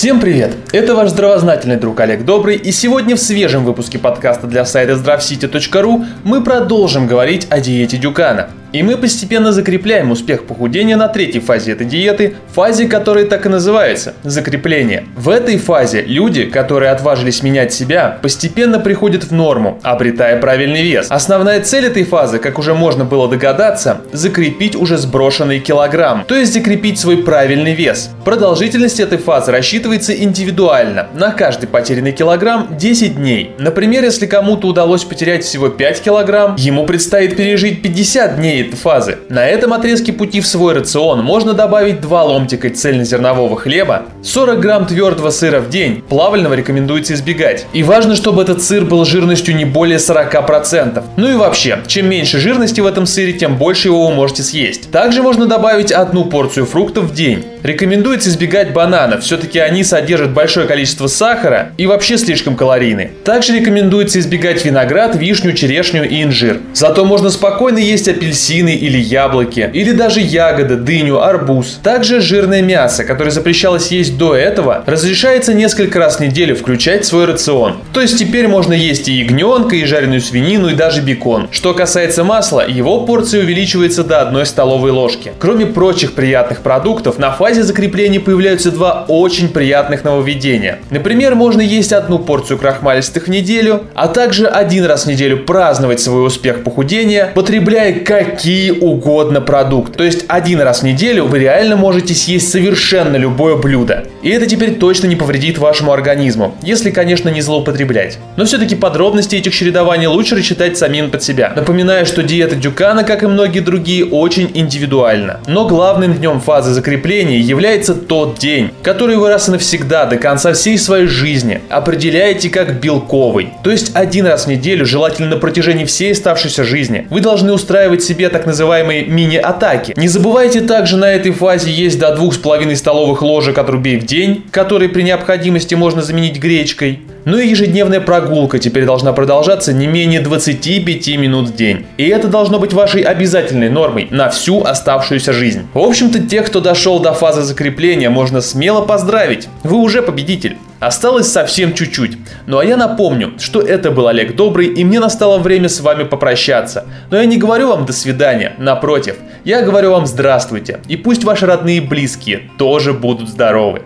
Всем привет! Это ваш здравознательный друг Олег Добрый, и сегодня в свежем выпуске подкаста для сайта здравсити.ру мы продолжим говорить о диете Дюкана. И мы постепенно закрепляем успех похудения на третьей фазе этой диеты, фазе, которая так и называется – закрепление. В этой фазе люди, которые отважились менять себя, постепенно приходят в норму, обретая правильный вес. Основная цель этой фазы, как уже можно было догадаться, закрепить уже сброшенный килограмм, то есть закрепить свой правильный вес. Продолжительность этой фазы рассчитывается индивидуально. На каждый потерянный килограмм 10 дней. Например, если кому-то удалось потерять всего 5 килограмм, ему предстоит пережить 50 дней этой фазы. На этом отрезке пути в свой рацион можно добавить 2 ломтика цельнозернового хлеба, 40 грамм твердого сыра в день, плавального рекомендуется избегать. И важно, чтобы этот сыр был жирностью не более 40%. Ну и вообще, чем меньше жирности в этом сыре, тем больше его вы можете съесть. Также можно добавить одну порцию фруктов в день. Рекомендуется избегать бананов, все-таки они содержат большое количество сахара и вообще слишком калорийны. Также рекомендуется избегать виноград, вишню, черешню и инжир. Зато можно спокойно есть апельсины или яблоки, или даже ягоды, дыню, арбуз. Также жирное мясо, которое запрещалось есть до этого, разрешается несколько раз в неделю включать в свой рацион. То есть теперь можно есть и ягненка, и жареную свинину, и даже бекон. Что касается масла, его порция увеличивается до одной столовой ложки. Кроме прочих приятных продуктов, на фазе фазе закрепления появляются два очень приятных нововведения. Например, можно есть одну порцию крахмалистых в неделю, а также один раз в неделю праздновать свой успех похудения, потребляя какие угодно продукты. То есть один раз в неделю вы реально можете съесть совершенно любое блюдо. И это теперь точно не повредит вашему организму, если, конечно, не злоупотреблять. Но все-таки подробности этих чередований лучше рассчитать самим под себя. Напоминаю, что диета Дюкана, как и многие другие, очень индивидуальна. Но главным днем фазы закрепления является тот день, который вы раз и навсегда до конца всей своей жизни определяете как белковый. То есть один раз в неделю, желательно на протяжении всей оставшейся жизни, вы должны устраивать себе так называемые мини-атаки. Не забывайте также на этой фазе есть до 2,5 столовых ложек отрубей в день, которые при необходимости можно заменить гречкой. Ну и ежедневная прогулка теперь должна продолжаться не менее 25 минут в день. И это должно быть вашей обязательной нормой на всю оставшуюся жизнь. В общем-то, тех, кто дошел до фазы закрепления, можно смело поздравить. Вы уже победитель. Осталось совсем чуть-чуть. Ну а я напомню, что это был Олег Добрый, и мне настало время с вами попрощаться. Но я не говорю вам до свидания, напротив, я говорю вам здравствуйте. И пусть ваши родные и близкие тоже будут здоровы.